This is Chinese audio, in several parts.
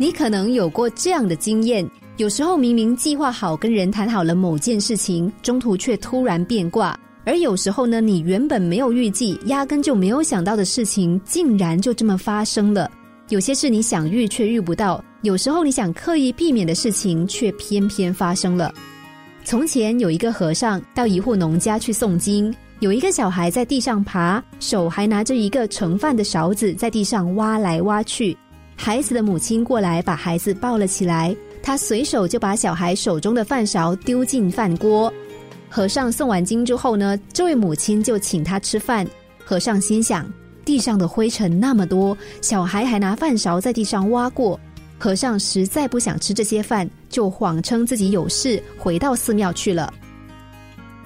你可能有过这样的经验：有时候明明计划好跟人谈好了某件事情，中途却突然变卦；而有时候呢，你原本没有预计、压根就没有想到的事情，竟然就这么发生了。有些事你想遇却遇不到，有时候你想刻意避免的事情，却偏偏发生了。从前有一个和尚到一户农家去诵经，有一个小孩在地上爬，手还拿着一个盛饭的勺子在地上挖来挖去。孩子的母亲过来把孩子抱了起来，他随手就把小孩手中的饭勺丢进饭锅。和尚诵完经之后呢，这位母亲就请他吃饭。和尚心想。地上的灰尘那么多，小孩还拿饭勺在地上挖过。和尚实在不想吃这些饭，就谎称自己有事，回到寺庙去了。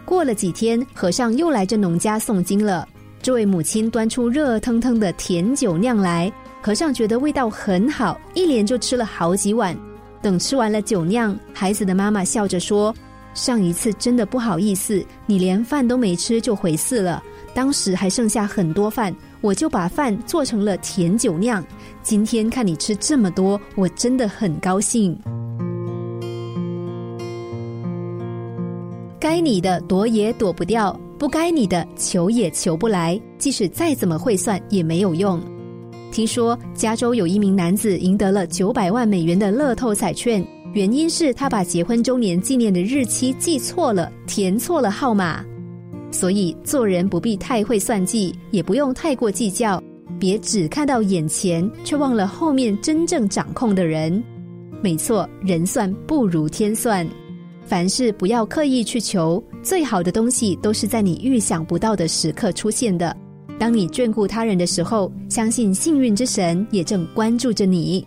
过了几天，和尚又来这农家诵经了。这位母亲端出热腾腾的甜酒酿来，和尚觉得味道很好，一连就吃了好几碗。等吃完了酒酿，孩子的妈妈笑着说：“上一次真的不好意思，你连饭都没吃就回寺了。当时还剩下很多饭。”我就把饭做成了甜酒酿。今天看你吃这么多，我真的很高兴。该你的躲也躲不掉，不该你的求也求不来。即使再怎么会算也没有用。听说加州有一名男子赢得了九百万美元的乐透彩券，原因是他把结婚周年纪念的日期记错了，填错了号码。所以做人不必太会算计，也不用太过计较，别只看到眼前，却忘了后面真正掌控的人。没错，人算不如天算。凡事不要刻意去求，最好的东西都是在你预想不到的时刻出现的。当你眷顾他人的时候，相信幸运之神也正关注着你。